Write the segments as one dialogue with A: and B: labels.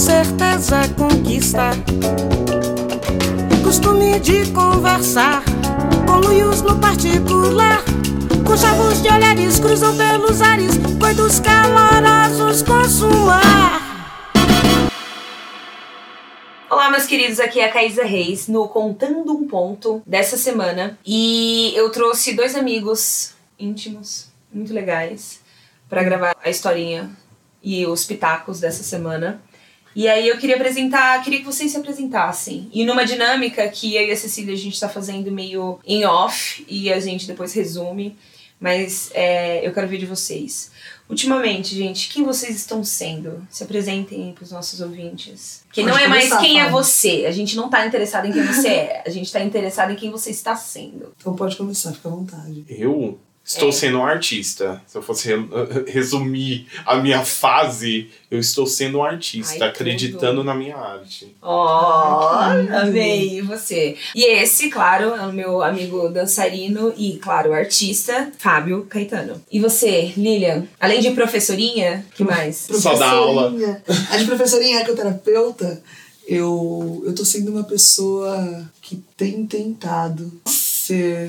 A: certeza conquista. Costume de conversar com luios no particular. Com chavos de olhares cruzam pelos ares, coitos calorosos consumar.
B: Olá, meus queridos, aqui é a Caísa Reis no Contando um Ponto dessa semana. E eu trouxe dois amigos íntimos, muito legais, para gravar a historinha e os pitacos dessa semana. E aí eu queria apresentar, queria que vocês se apresentassem. E numa dinâmica que eu e a Cecília a gente tá fazendo meio em off e a gente depois resume, mas é, eu quero ver de vocês. Ultimamente, gente, quem vocês estão sendo? Se apresentem para os nossos ouvintes. Que não é mais quem é você. A gente não tá interessado em quem você é. A gente tá interessado em quem você está sendo.
C: Então pode começar, fica à vontade.
D: Eu estou
B: É.
D: sendo um artista. Se eu fosse re- resumir a minha fase, eu estou sendo um artista,
B: Ai,
D: acreditando
B: tudo.
D: na minha arte.
B: Ó,
C: que lindo.
B: amei E você. E esse, claro, é o meu amigo dançarino e, claro, artista, Fábio Caetano. E você, Lilian? Além de professorinha, que mais?
D: Só dá aula.
C: Professorinha. A de professorinha ecoterapeuta, eu, eu tô sendo uma pessoa que tem tentado ser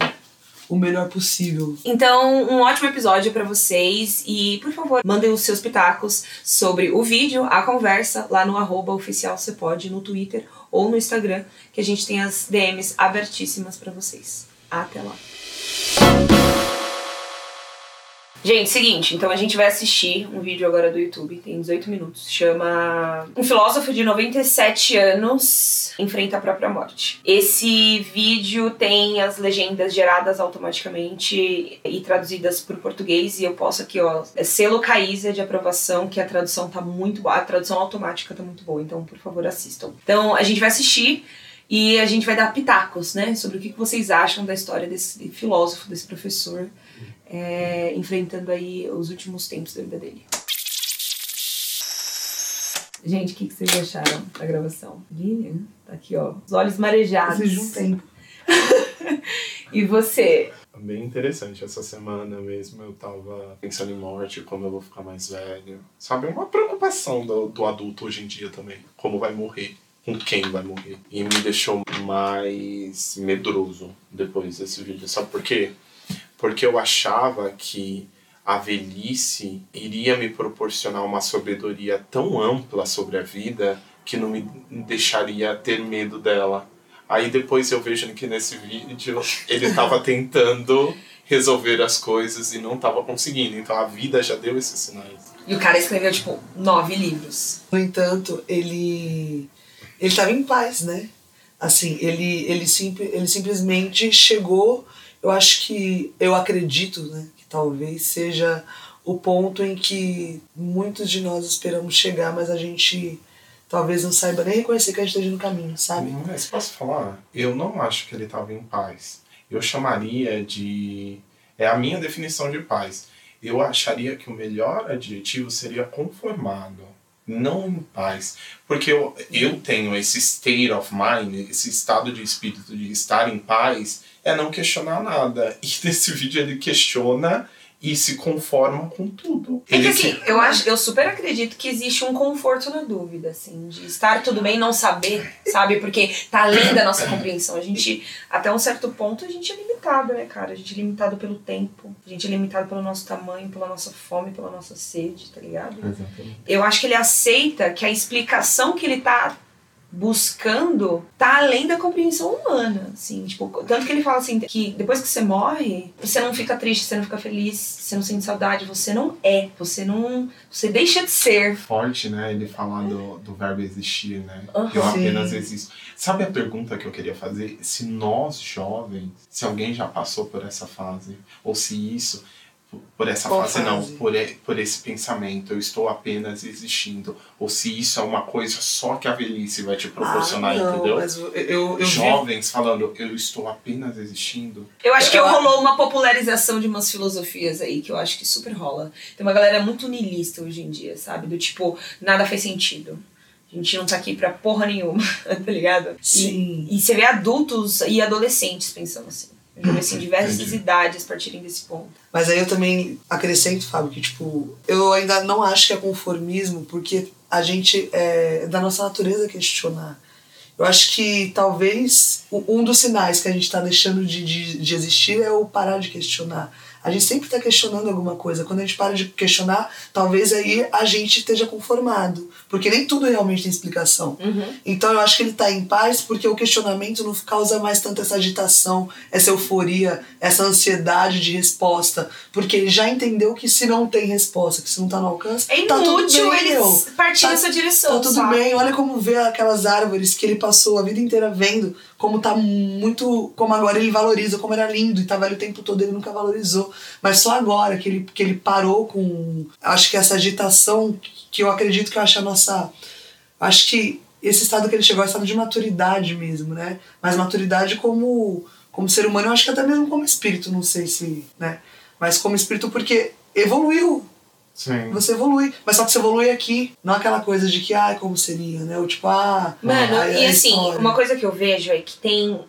C: o melhor possível.
B: Então, um ótimo episódio pra vocês e, por favor, mandem os seus pitacos sobre o vídeo, a conversa lá no arroba oficial você pode no Twitter ou no Instagram, que a gente tem as DMs abertíssimas pra vocês. Até lá. Gente, seguinte, então a gente vai assistir um vídeo agora do YouTube, tem 18 minutos. Chama Um filósofo de 97 anos enfrenta a própria morte. Esse vídeo tem as legendas geradas automaticamente e traduzidas por português e eu posso aqui, ó, é selo Caísa de aprovação, que a tradução tá muito boa, a tradução automática tá muito boa, então por favor assistam. Então a gente vai assistir e a gente vai dar pitacos, né, sobre o que que vocês acham da história desse filósofo, desse professor é, enfrentando aí os últimos tempos da vida dele. Gente, o que, que vocês acharam da gravação? Lilian, tá aqui, ó. Os olhos marejados.
C: Um tempo.
B: E você?
D: Bem interessante. Essa semana mesmo eu tava pensando em morte, como eu vou ficar mais velho. Sabe, uma preocupação do, do adulto hoje em dia também. Como vai morrer. Com quem vai morrer. E me deixou mais medroso depois desse vídeo. Sabe por quê? Porque eu achava que a velhice iria me proporcionar uma sabedoria tão ampla sobre a vida que não me deixaria ter medo dela. Aí depois eu vejo que nesse vídeo ele estava tentando resolver as coisas e não estava conseguindo. Então a vida já deu esses sinais.
B: E o cara escreveu, tipo, nove livros.
C: No entanto, ele ele estava em paz, né? Assim, ele ele, simp, ele simplesmente chegou, eu acho que eu acredito, né, que talvez seja o ponto em que muitos de nós esperamos chegar, mas a gente talvez não saiba nem reconhecer que a gente esteja no caminho, sabe?
D: Mas posso falar? Eu não acho que ele estava em paz. Eu chamaria de. É a minha definição de paz. Eu acharia que o melhor adjetivo seria conformado, não em paz. Porque eu, eu tenho esse state of mind, esse estado de espírito de estar em paz, é não questionar nada. E nesse vídeo ele questiona e se conforma com tudo.
B: É que assim, eu acho, eu super acredito que existe um conforto na dúvida, assim, de estar tudo bem, não saber, sabe? Porque tá além da nossa compreensão. A gente, até um certo ponto, a gente é limitado, né, cara? A gente é limitado pelo tempo, a gente é limitado pelo nosso tamanho, pela nossa fome, pela nossa sede, tá ligado?
D: Exatamente.
B: Eu acho que ele aceita que a explicação que ele tá buscando tá além da compreensão humana, assim, tipo, tanto que ele fala assim, que depois que você morre, você não fica triste, você não fica feliz, você não sente saudade, você não é, você não, você deixa de ser.
D: forte, né? Ele falar do, do verbo existir, né? Eu apenas existo. Sabe a pergunta que eu queria fazer? Se nós jovens, se alguém já passou por essa fase, ou se isso, por essa
C: Qual
D: fase, não,
C: fase?
D: por, e- por esse pensamento, eu estou apenas existindo, ou se isso é uma coisa só que a velhice vai te proporcionar,
C: ah, não,
D: entendeu?
C: Mas eu, eu, eu vi
D: Jovens falando, eu estou apenas existindo.
B: Eu acho que
C: Eu-
B: rolou uma popularização de umas filosofias aí que eu acho que super rola. Tem uma galera muito niilista hoje em dia, sabe? Do tipo, nada faz sentido. A gente não tá aqui pra porra nenhuma, tá ligado? E-
C: Sim.
B: E você vê adultos e adolescentes pensando assim. Eu já assim, diversas
D: Entendi.
B: idades partirem desse ponto.
C: Mas aí eu também acrescento, Fábio, que tipo, eu ainda não acho que é conformismo, porque a gente é da nossa natureza questionar. Eu acho que talvez um dos sinais que a gente está deixando de, de, de existir é o parar de questionar. A gente sempre está questionando alguma coisa. Quando a gente para de questionar, talvez aí a gente esteja conformado. Porque nem tudo realmente tem explicação. Então eu acho que ele está em paz porque o questionamento não causa mais tanta essa agitação, essa euforia, essa ansiedade de resposta. Porque ele já entendeu que se não tem resposta, que se não está no alcance,
B: É
C: tá tudo bem,
B: eles
C: meu.
B: partirem
C: Tá-
B: nessa direção,
C: Tá tudo
B: sabe?
C: bem, olha como vê aquelas árvores que ele passou a vida inteira vendo, como tá muito. Como agora ele valoriza, como era lindo e tava ali o tempo todo, ele nunca valorizou. Mas só agora que ele, que ele parou com. Acho que essa agitação, que eu acredito que eu acho a nossa. Acho que esse estado que ele chegou é estado de maturidade mesmo, né? Mas maturidade como, como ser humano, eu acho que até mesmo como espírito, não sei se. né? Mas como espírito porque evoluiu,
D: Sim.
C: você evolui. Mas só que você evolui aqui, não aquela coisa de que, ah, como seria, né? Ou tipo, ah.
B: Mano,
C: ah,
B: e assim,
C: história.
B: uma coisa que eu vejo é que tem.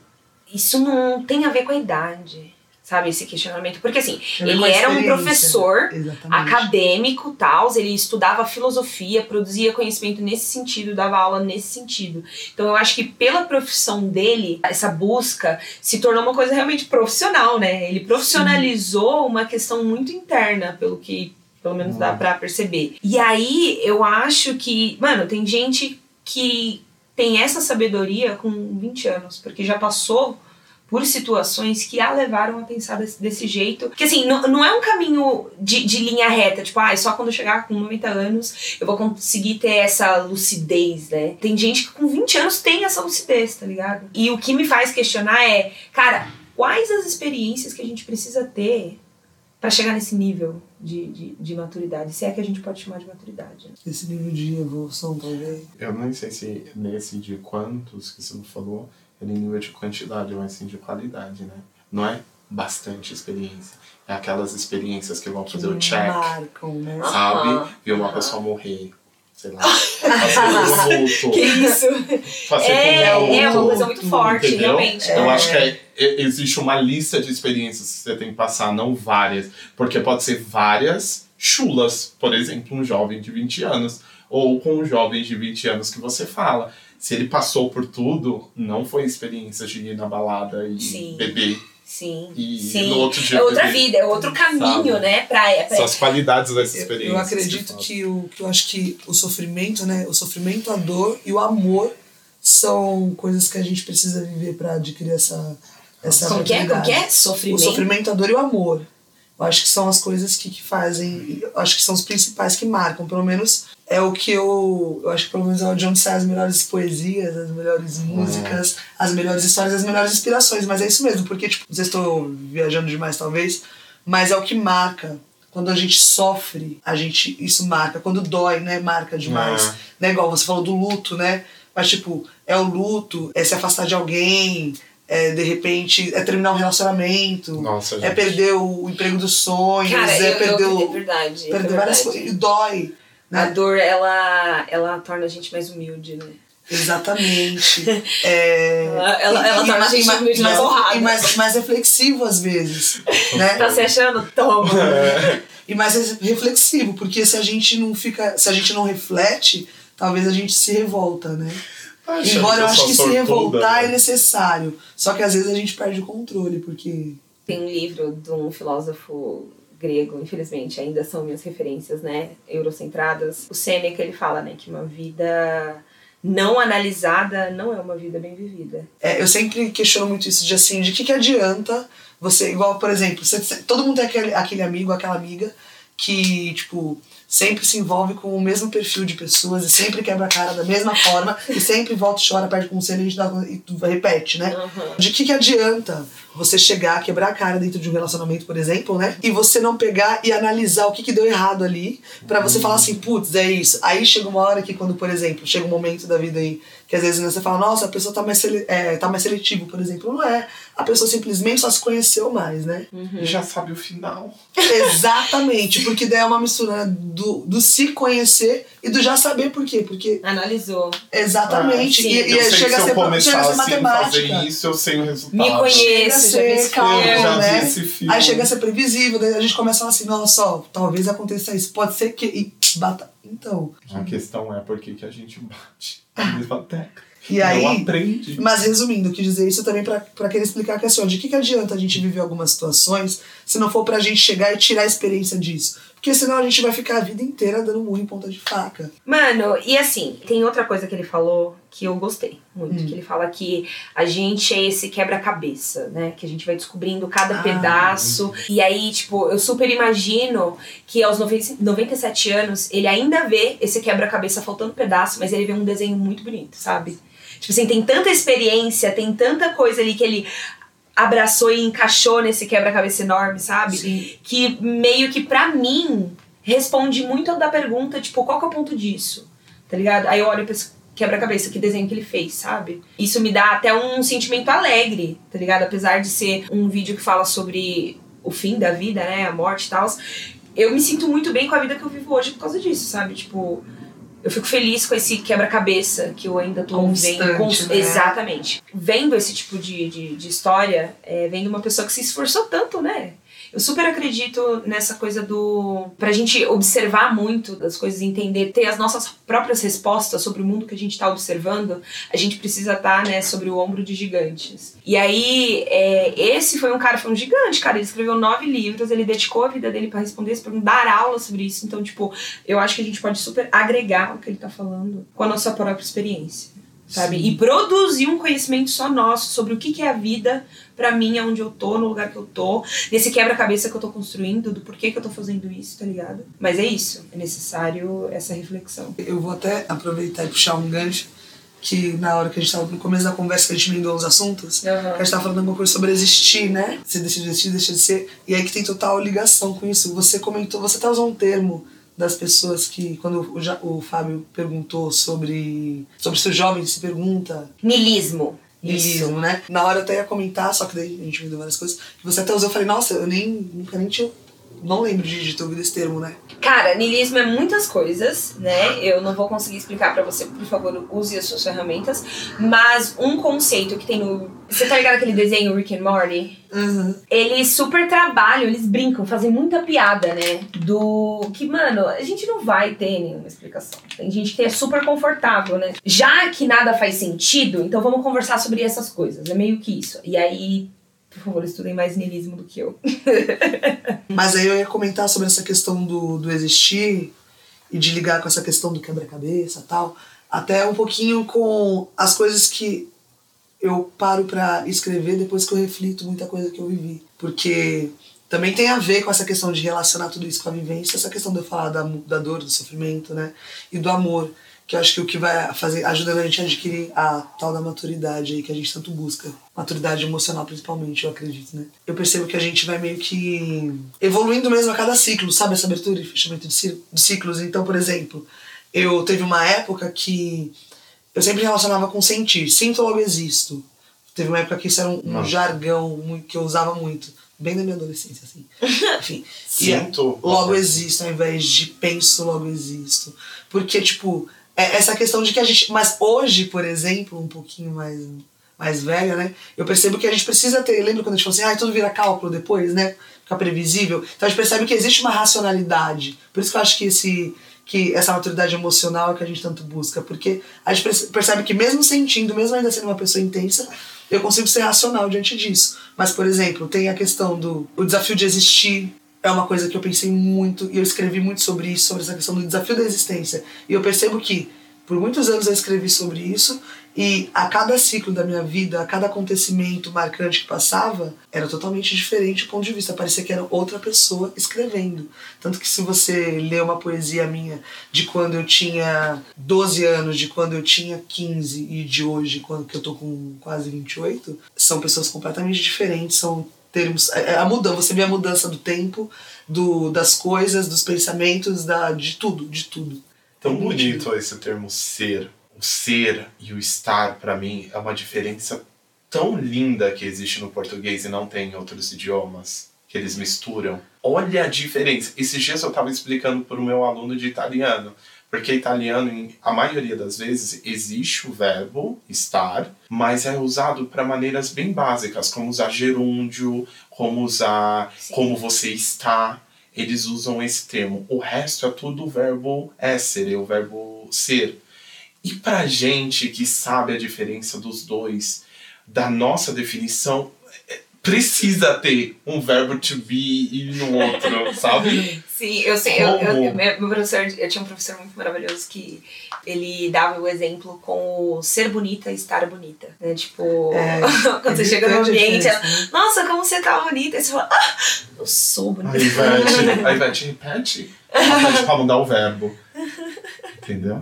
B: Isso não tem a ver com a idade, sabe? Esse questionamento. Porque assim, ele era um professor
C: Exatamente.
B: acadêmico, tal, ele estudava filosofia, produzia conhecimento nesse sentido, dava aula nesse sentido. Então eu acho que pela profissão dele, essa busca se tornou uma coisa realmente profissional, né? Ele profissionalizou uma questão muito interna, pelo que pelo menos dá pra perceber. E aí eu acho que, mano, tem gente que tem essa sabedoria com 20 anos, porque já passou por situações que a levaram a pensar desse, desse jeito. Porque assim, não, não é um caminho de, de linha reta, tipo, ah, só quando eu chegar com 90 anos eu vou conseguir ter essa lucidez, né? Tem gente que com 20 anos tem essa lucidez, tá ligado? E o que me faz questionar é, cara, quais as experiências que a gente precisa ter pra chegar nesse nível de, de, de maturidade? Se é que a gente pode chamar de maturidade. né?
C: Esse nível de evolução, talvez.
D: Eu não sei se nesse de quantos que você falou, é nível de quantidade, mas sim de qualidade, né? Não é bastante experiência. É aquelas experiências que vão fazer o check,
C: Marcam, né?
D: sabe?
B: Aham.
D: Ver uma pessoa morrer, sei lá.
B: Que isso? É,
D: um
B: é uma coisa muito forte,
D: Entendeu?
B: realmente.
D: Eu
B: É.
D: acho que é- é- existe uma lista de experiências que você tem que passar, não várias. Porque pode ser várias chulas. Por exemplo, um jovem de 20 anos. Ou com um jovem de 20 anos que você fala. Se ele passou por tudo, não foi experiência de ir na balada e
B: Sim.
D: beber.
B: Sim.
D: E
B: sim.
D: no outro dia
B: é outra vida, é outro caminho,
D: Sabe?
B: né? Pra, pra,
D: São as qualidades dessa
C: Eu,
D: experiência.
C: eu acredito que, o que eu acho que o sofrimento, né? O sofrimento, a dor e o amor são coisas que a gente precisa viver para adquirir essa essa
B: Como que é? Como que é?
C: O
B: Sofrimento.
C: sofrimento, a dor e o amor. Eu acho que são as coisas que, que fazem. eu acho que são os principais que marcam. Pelo menos é o que eu. Eu acho que pelo menos é onde sai as melhores poesias, as melhores músicas, as melhores histórias, as melhores inspirações. Mas é isso mesmo, porque, tipo, não sei se estou viajando demais, talvez, mas é o que marca. Quando a gente sofre, a gente. Isso marca. Quando dói, né? Marca demais.
D: É.
C: Né? Igual você falou do luto, né? Mas, tipo, é o luto, é se afastar de alguém, é de repente, é terminar um relacionamento.
D: Nossa,
C: É perder o emprego dos sonhos,
B: Cara,
C: é
B: eu,
C: perder
B: eu,
C: o.
B: é verdade. é
C: perder várias
B: verdade.
C: coisas. E dói.
B: A
C: Né?
B: dor, ela, ela torna a gente mais humilde, né?
C: Exatamente. É,
B: Ela- ela- ela
C: e-
B: torna a gente
C: e-
B: humilde
C: mais-
B: porrada.
C: E mais, mais reflexivo às vezes. né?
B: Tá se achando? Toma.
C: E mais reflexivo, porque se a gente não fica. Se a gente não reflete, talvez a gente se revolta, né? Embora eu acho que se revoltar
D: né?
C: é necessário. Só que às vezes a gente perde o controle, porque.
B: Tem um livro de um filósofo grego, infelizmente, ainda são minhas referências, né, eurocentradas. O Sêneca, ele fala, né, que uma vida não analisada não é uma vida bem vivida.
C: É, eu sempre questiono muito isso de assim, de que, que adianta você, igual, por exemplo, você- todo mundo tem aquele, aquele amigo, aquela amiga que, tipo, sempre se envolve com o mesmo perfil de pessoas e sempre quebra a cara da mesma forma e sempre volta e chora, perde conselho e, a gente dá, e repete, né?
B: Uhum.
C: De que, que adianta você chegar, quebrar a cara dentro de um relacionamento, por exemplo, né? E você não pegar e analisar o que, que deu errado ali, pra você falar assim, putz, é isso. Aí chega uma hora que quando, por exemplo, chega um momento da vida aí que às vezes né, você fala, nossa, a pessoa tá mais, é, tá mais seletivo, por exemplo. Não é. A pessoa simplesmente só se conheceu mais, né?
D: Já sabe o final.
C: Exatamente, porque daí é uma mistura né, do do, se conhecer e do já saber por quê. Porque
B: Analisou.
C: exatamente.
B: Ah,
C: e
D: Eu
C: e
D: sei
C: chega, a
D: se
C: ser,
D: começar
C: chega a ser
D: assim, fazer
C: matemática.
D: isso, eu sei o resultado.
B: Me conheço,
C: Chega a ser né? Aí chega a ser previsível, daí a gente começa a falar assim, nossa, ó, talvez aconteça isso. Pode ser que. E bata. Então.
D: A questão é por que a gente bate na mesma tecla.
C: E aí.
D: Não aprende.
C: Mas resumindo, eu quis dizer isso também pra querer explicar que assim, ó, de que, que adianta a gente viver algumas situações se não for pra gente chegar e tirar a experiência disso? Porque senão a gente vai ficar a vida inteira dando murro em ponta de faca.
B: Mano, e assim, tem outra coisa que ele falou que eu gostei muito.
C: Hum.
B: Que ele fala que a gente é esse quebra-cabeça, né? Que a gente vai descobrindo cada
C: Ah.
B: pedaço. E aí, tipo, eu super imagino que aos 90 97 anos ele ainda vê esse quebra-cabeça faltando pedaço, mas ele vê um desenho muito bonito, sabe? Tipo assim, tem tanta experiência, tem tanta coisa ali que ele abraçou e encaixou nesse quebra-cabeça enorme, sabe?
C: Sim.
B: que meio que pra mim responde muito da pergunta, tipo, qual que é o ponto disso? Tá ligado? Aí eu olho pra esse quebra-cabeça, que desenho que ele fez, sabe? Isso me dá até um sentimento alegre, tá ligado? Apesar de ser um vídeo que fala sobre o fim da vida, né? A morte e tal. Eu me sinto muito bem com a vida que eu vivo hoje por causa disso, sabe? Tipo, eu fico feliz com esse quebra-cabeça que eu ainda tô
C: Constante,
B: vendo. Cons-
C: né?
B: Exatamente. Vendo esse tipo de, de, de história, é, vendo uma pessoa que se esforçou tanto, né? Eu super acredito nessa coisa do. pra gente observar muito das coisas, entender, ter as nossas próprias respostas sobre o mundo que a gente tá observando, a gente precisa estar, né, sobre o ombro de gigantes. E aí, é, esse foi um cara, foi um gigante, cara. Ele escreveu nove livros, ele dedicou a vida dele pra responder essa pergunta, dar aula sobre isso. Então, tipo, eu acho que a gente pode super agregar o que ele tá falando com a nossa própria experiência. Sabe?
C: Sim.
B: E produzir um conhecimento só nosso sobre o que, que é a vida pra mim, aonde eu tô, no lugar que eu tô, nesse quebra-cabeça que eu tô construindo, do porquê que eu tô fazendo isso, tá ligado? Mas é isso, é necessário essa reflexão.
C: Eu vou até aproveitar e puxar um gancho que na hora que a gente tava no começo da conversa que a gente emendou os assuntos, que a gente tava falando alguma coisa sobre existir, né? Você deixa de existir, deixa de ser. E aí que tem total ligação com isso. Você comentou, você até usou um termo das pessoas que, quando o, o Fábio perguntou sobre, sobre se o jovem se pergunta
B: Nilismo.
C: Niilismo, né? Na hora eu até ia comentar, só que daí a gente me deu várias coisas. Você até usou, eu falei, nossa, eu nem, nunca nem tinha, não lembro de, de ter ouvido esse termo, né?
B: Cara, niilismo é muitas coisas, né? Eu não vou conseguir explicar pra você, por favor, use as suas ferramentas. Mas um conceito que tem no. Você tá ligado aquele desenho Rick and Morty?
C: Uhum.
B: Eles super trabalham, eles brincam, fazem muita piada, né? Do que, mano, a gente não vai ter nenhuma explicação. Tem gente que é super confortável, né? Já que nada faz sentido, então vamos conversar sobre essas coisas. É meio que isso. E aí, por favor, estudem mais niilismo do que eu.
C: Mas aí eu ia comentar sobre essa questão do, do existir e de ligar com essa questão do quebra-cabeça tal. Até um pouquinho com as coisas que eu paro pra escrever depois que eu reflito muita coisa que eu vivi. Porque também tem a ver com essa questão de relacionar tudo isso com a vivência, essa questão de eu falar da, da dor, do sofrimento, né? E do amor. Que eu acho que o que vai fazer, ajudando a gente a adquirir a tal da maturidade aí que a gente tanto busca. Maturidade emocional, principalmente, eu acredito, né? Eu percebo que a gente vai meio que evoluindo mesmo a cada ciclo, sabe? Essa abertura e fechamento de ci- de ciclos. Então, por exemplo, eu teve uma época que eu sempre relacionava com sentir. Sinto, logo existo. Teve uma época que isso era um,
D: Nossa.
C: jargão que eu usava muito. Bem na minha adolescência, assim. Enfim. É-
D: Sinto.
C: logo existo, ao invés de penso, logo existo. Porque, tipo, é essa questão de que a gente. Mas hoje, por exemplo, um pouquinho mais, mais velha, né? Eu percebo que a gente precisa ter. Lembra quando a gente falou assim, ah, tudo vira cálculo depois, né? Fica previsível. Então a gente percebe que existe uma racionalidade. Por isso que eu acho que esse. Que essa maturidade emocional é que a gente tanto busca. Porque a gente perce- percebe que, mesmo sentindo, mesmo ainda sendo uma pessoa intensa, eu consigo ser racional diante disso. Mas, por exemplo, tem a questão do o desafio de existir. É uma coisa que eu pensei muito e eu escrevi muito sobre isso, sobre essa questão do desafio da existência. E eu percebo que por muitos anos eu escrevi sobre isso e a cada ciclo da minha vida, a cada acontecimento marcante que passava, era totalmente diferente o ponto de vista. Parecia que era outra pessoa escrevendo. Tanto que se você lê uma poesia minha de quando eu tinha 12 anos, de quando eu tinha 15 e de hoje, quando que eu tô com quase 28, são pessoas completamente diferentes, são termos a mudança, você vê a mudança do tempo, do das coisas, dos pensamentos, da de tudo, de tudo.
D: Tão bonito esse termo ser. O ser e o estar, pra mim, é uma diferença tão linda que existe no português e não tem em outros idiomas. que eles misturam. Olha a diferença. Esses dias eu estava explicando para o meu aluno de italiano. Porque italiano, a maioria das vezes, existe o verbo estar, mas é usado para maneiras bem básicas, como usar gerúndio, como usar
B: Sim.
D: como você está. Eles usam esse termo. O resto é tudo o verbo essere, o verbo ser. E pra gente que sabe a diferença dos dois, da nossa definição, é, precisa ter um verbo to be e um outro, sabe?
B: Sim, eu sei. Eu, eu, meu professor, eu tinha um professor muito maravilhoso que ele dava o exemplo com o ser bonita e estar bonita. Né? Tipo,
C: É,
B: quando você
C: é
B: chega no
C: a
B: ambiente, ela, nossa, como você tá bonita. Aí você fala, ah, eu sou
D: A
B: bonita.
D: Ivete, a Ivete repete. Pede pra mudar o verbo. Entendeu?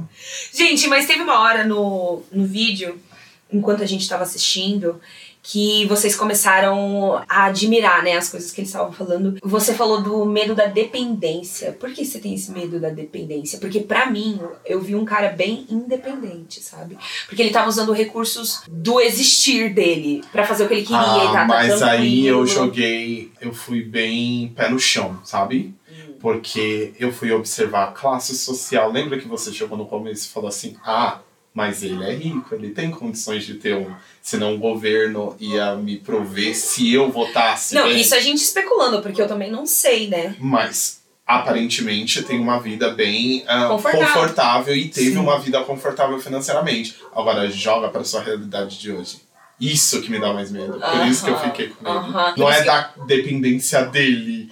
B: Gente, mas teve uma hora no, no vídeo, enquanto a gente tava assistindo, que vocês começaram a admirar, né, as coisas que eles estavam falando. Você falou do medo da dependência. Por que você tem esse medo da dependência? Porque pra mim, eu vi um cara bem independente, sabe? Porque ele tava usando recursos do existir dele pra fazer o que ele queria
D: Ah,
B: tá, tá
D: mas aí eu joguei, eu fui bem pé no chão, sabe?
B: Hum.
D: Porque eu fui observar a classe social. Lembra que você chegou no começo e falou assim: ah, mas ele é rico, ele tem condições de ter um. Senão o governo ia me prover se eu votasse.
B: Não,
D: bem.
B: isso a gente especulando, porque eu também não sei, né?
D: Mas aparentemente tem uma vida bem ah,
B: Confortável.
D: confortável e teve
C: Sim.
D: uma vida confortável financeiramente. Agora joga para sua realidade de hoje. Isso que me dá mais medo. Por isso que eu fiquei com medo.
B: aham.
D: Não
B: Por
D: é da dependência dele.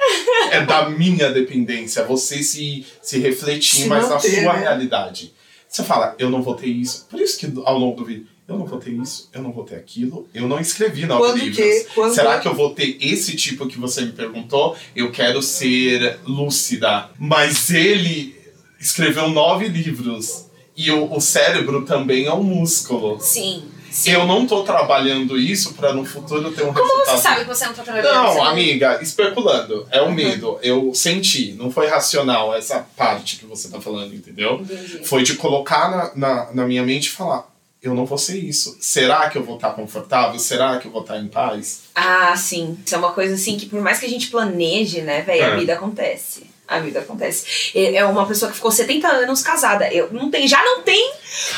D: é da minha dependência. Você se, se refletir
C: Se
D: mais na
C: manter,
D: sua
C: né?
D: realidade. Você fala, eu não vou ter isso. Por isso que ao longo do vídeo, eu não vou ter isso, eu não vou ter aquilo. Eu não escrevi nove
C: Quando
D: livros.
C: que- quando-
D: Será que eu vou ter esse tipo que você me perguntou? Eu quero ser lúcida. Mas ele escreveu nove livros. E o, o cérebro também é um músculo.
B: Sim.
D: Eu não tô trabalhando isso pra no futuro ter um
B: Como
D: resultado.
B: você sabe que você não tá trabalhando?
D: Não, amiga, especulando. É o medo. Eu senti. Não foi racional essa parte que você tá falando, entendeu?
B: Entendi.
D: Foi de colocar na, na, na minha mente e falar: eu não vou ser isso. Será que eu vou estar confortável? Será que eu vou estar em paz?
B: Ah, sim. Isso é uma coisa assim que por mais que a gente planeje, né, velho,
D: É.
B: a vida acontece. A vida acontece. É é uma pessoa que ficou 70 anos casada. Eu não tem, já não tem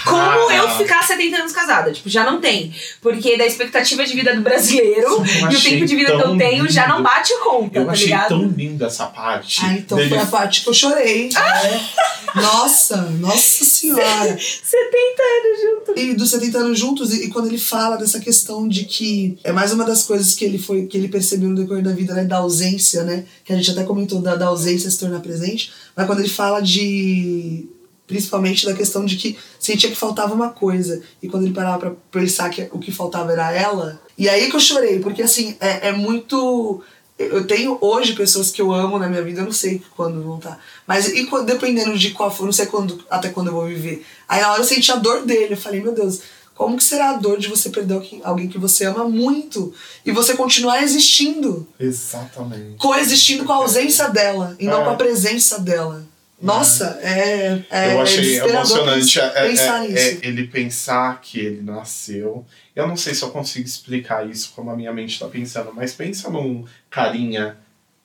B: como
D: Cara.
B: eu ficar 70 anos casada. Tipo, já não tem. Porque da expectativa de vida do brasileiro e o tempo de vida que eu tenho já não
D: lindo.
B: bate conta,
D: Eu
B: tá
D: achei
B: ligado?
D: tão linda essa parte.
C: Ah, então
D: dele
C: foi a parte que eu chorei. né? Nossa, nossa senhora.
B: 70 anos junto.
C: E dos 70 anos juntos, e, e quando ele fala dessa questão de que é mais uma das coisas que ele foi que ele percebeu no decorrer da vida, né? Da ausência, né? Que a gente até comentou da, da ausência se tornar presente. Mas quando ele fala de. Principalmente da questão de que sentia que faltava uma coisa. E quando ele parava pra pensar que o que faltava era ela. E aí que eu chorei, porque assim, é, é muito. Eu tenho hoje pessoas que eu amo na minha vida, eu não sei quando vão estar. Mas e dependendo de qual for, não sei quando, até quando eu vou viver. Aí na hora eu senti a dor dele. Eu falei, meu Deus, como que será a dor de você perder alguém- que você ama muito e você continuar existindo?
D: Exatamente.
C: Coexistindo com a ausência dela e não
D: É.
C: com a presença dela. Nossa, é. é
D: eu
C: é
D: achei
C: desesperador
D: emocionante é,
C: pensar
D: é-
C: nisso.
D: é ele pensar que ele nasceu. Eu não sei se eu consigo explicar isso como a minha mente está pensando, mas pensa num carinha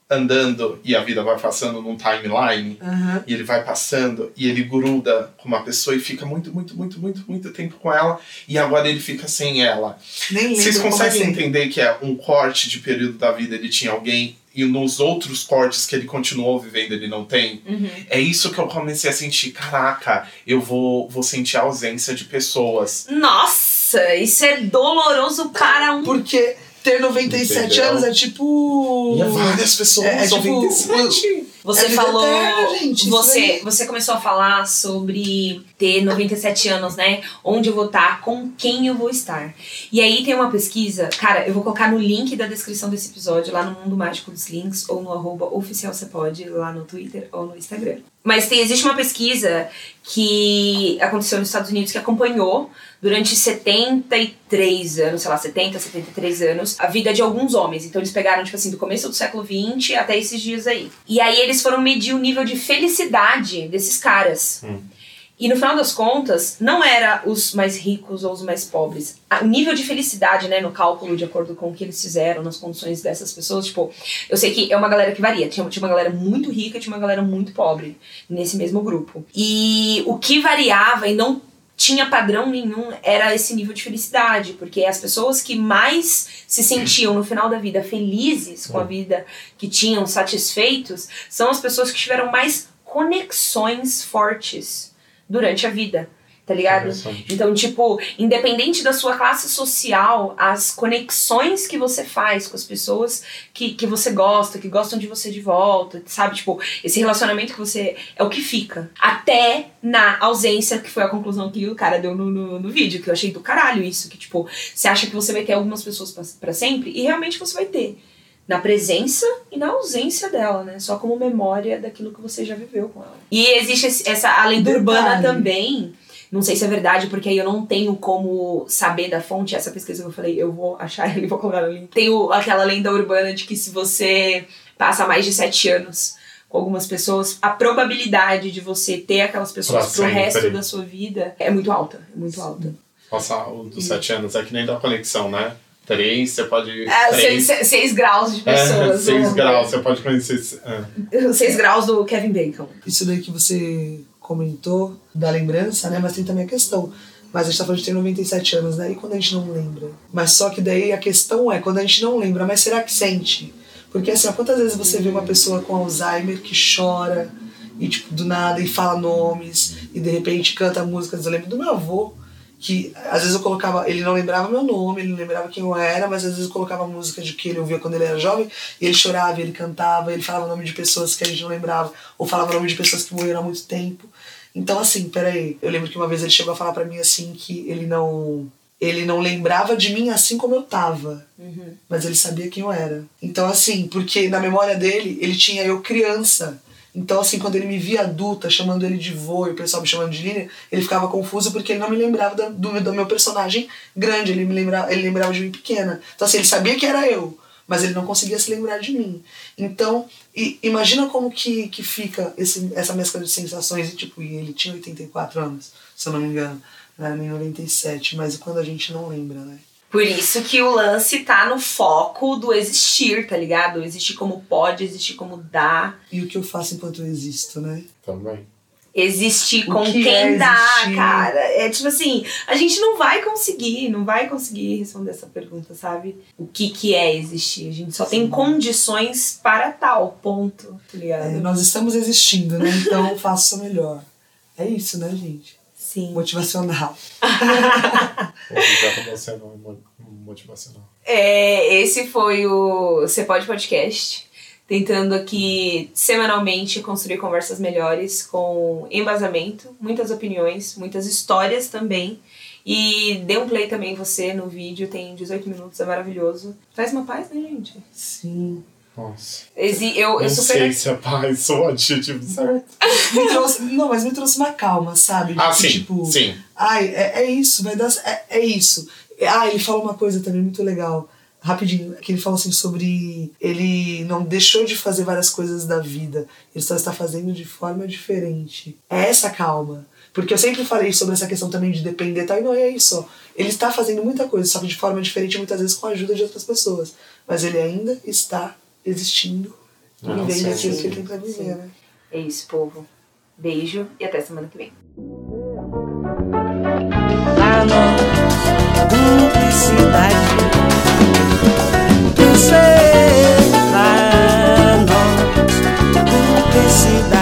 D: andando e a vida vai passando num timeline
C: Aham.
D: e ele vai passando e ele gruda com uma pessoa e fica muito, muito, muito, muito, muito tempo com ela e agora ele fica sem ela.
C: Nem
D: Vocês conseguem
C: é
D: entender que é um corte de período da vida ele tinha alguém e nos outros cortes que ele continuou vivendo ele não tem?
B: Uhum.
D: É isso que eu comecei a sentir. Caraca, eu vou, vou sentir a ausência de pessoas.
B: Nossa, isso é doloroso para um.
C: Porque ter 97
D: Entendeu?
C: anos é tipo.
D: E é várias pessoas,
C: É, é tipo,
D: 97.
B: Você
C: É
B: falou.
C: eterna, gente,
B: você, você começou a falar sobre ter 97 anos, né? Onde eu vou estar, com quem eu vou estar. E aí tem uma pesquisa, cara, eu vou colocar no link da descrição desse episódio, lá no Mundo Mágico dos Links, ou no arroba oficial você pode, lá no Twitter ou no Instagram. Mas tem, existe uma pesquisa que aconteceu nos Estados Unidos que acompanhou durante 73 anos, sei lá, 70, 73 anos, a vida de alguns homens. Então eles pegaram, tipo assim, do começo do século 20 até esses dias aí. E aí eles foram medir o nível de felicidade desses caras.
D: Hum.
B: E no final das contas, não era os mais ricos ou os mais pobres. O nível de felicidade, né, no cálculo, de acordo com o que eles fizeram, nas condições dessas pessoas, tipo, eu sei que é uma galera que varia. Tinha, tinha uma galera muito rica e tinha uma galera muito pobre nesse mesmo grupo. E o que variava e não tinha padrão nenhum era esse nível de felicidade, porque as pessoas que mais se sentiam no final da vida felizes com a vida que tinham, satisfeitos, são as pessoas que tiveram mais conexões fortes durante a vida. Tá ligado? Então, tipo, independente da sua classe social, as conexões que você faz com as pessoas que, que você gosta, que gostam de você de volta, sabe? Tipo, esse relacionamento que você. é o que fica. Até na ausência, que foi a conclusão que o cara deu no, no, no vídeo, que eu achei do caralho isso, que, tipo, você acha que você vai ter algumas pessoas para sempre, e realmente você vai ter na presença e na ausência dela, né? Só como memória daquilo que você já viveu com ela. E existe essa a lenda Detalhe. urbana também. Não sei se é verdade, porque aí eu não tenho como saber da fonte. Essa pesquisa que eu falei, eu vou achar e vou colocar no link. Tem o, aquela lenda urbana de que se você passa mais de sete anos com algumas pessoas, a probabilidade de você ter aquelas pessoas pro resto da sua vida é muito alta. É muito alta.
D: Passar o dos sete anos é que nem da conexão, né? Três, você pode.
B: É, três. Seis, seis graus de é, pessoas.
D: É, seis graus, você pode conhecer.
B: É. Seis graus do Kevin Bacon.
C: Isso daí que você comentou da lembrança, né? Mas tem também a questão. Mas a gente tá falando de ter 97 anos, né? E quando a gente não lembra? Mas só que daí a questão é, quando a gente não lembra, mas será que sente? Porque assim, ó, quantas vezes você vê uma pessoa com Alzheimer que chora e tipo, do nada e fala nomes e de repente canta músicas. Eu lembro do meu avô que às vezes eu colocava, ele não lembrava meu nome, ele não lembrava quem eu era, mas às vezes eu colocava música de que ele ouvia quando ele era jovem, e ele chorava, ele cantava, ele falava o nome de pessoas que a gente não lembrava, ou falava o nome de pessoas que morreram há muito tempo. Então assim, peraí, eu lembro que uma vez ele chegou a falar para mim assim que ele não ele não lembrava de mim assim como eu tava, uhum. mas ele sabia quem eu era. Então assim, porque na memória dele, ele tinha eu criança, então, assim, quando ele me via adulta, chamando ele de vô e o pessoal me chamando de Lilian, ele ficava confuso porque ele não me lembrava do, do meu personagem grande, ele me lembrava, ele lembrava de mim pequena. Então, assim, ele sabia que era eu, mas ele não conseguia se lembrar de mim. Então, e, imagina como que, que fica esse, essa mescla de sensações. E, tipo, e ele tinha 84 anos, se eu não me engano, não era nem 97, mas quando a gente não lembra, né?
B: Por isso que o lance tá no foco do existir, tá ligado? Existir como pode, existir como dá.
C: E o que eu faço enquanto eu existo, né?
D: Também.
B: Existir com que quem é dá, cara. É tipo assim, a gente não vai conseguir, não vai conseguir responder essa pergunta, sabe? O que que é existir? A gente só Sim. tem condições para tal, ponto, tá ligado?
C: É, nós estamos existindo, né? Então faça o melhor. É isso, né, gente?
B: Sim.
C: Motivacional.
D: Motivacional.
B: É, esse foi o Você Pode Podcast. Tentando aqui semanalmente construir conversas melhores com embasamento, muitas opiniões, muitas histórias também. E dê um play também você no vídeo, tem 18 minutos, é maravilhoso. Traz uma paz, né, gente?
C: Sim.
D: Nossa.
B: Exi, eu, eu
D: não
B: super...
D: sei se a paz ou o adjetivo certo.
C: me trouxe, não, mas me trouxe uma calma, sabe?
D: Ah, sim,
C: tipo,
D: sim.
C: Ai, é, é isso, vai dar... É, é isso. Ah, ele falou uma coisa também muito legal rapidinho, que ele fala assim sobre ele não deixou de fazer várias coisas da vida, ele só está fazendo de forma diferente. É essa calma. Porque eu sempre falei sobre essa questão também de depender e tal, e não é isso. Ele está fazendo muita coisa, só que de forma diferente, muitas vezes com a ajuda de outras pessoas. Mas ele ainda está existindo e vivendo aquilo que ele tem pra viver, né?
B: É isso, povo. Beijo e até semana que vem.
A: Tu será nós, cumplicidade.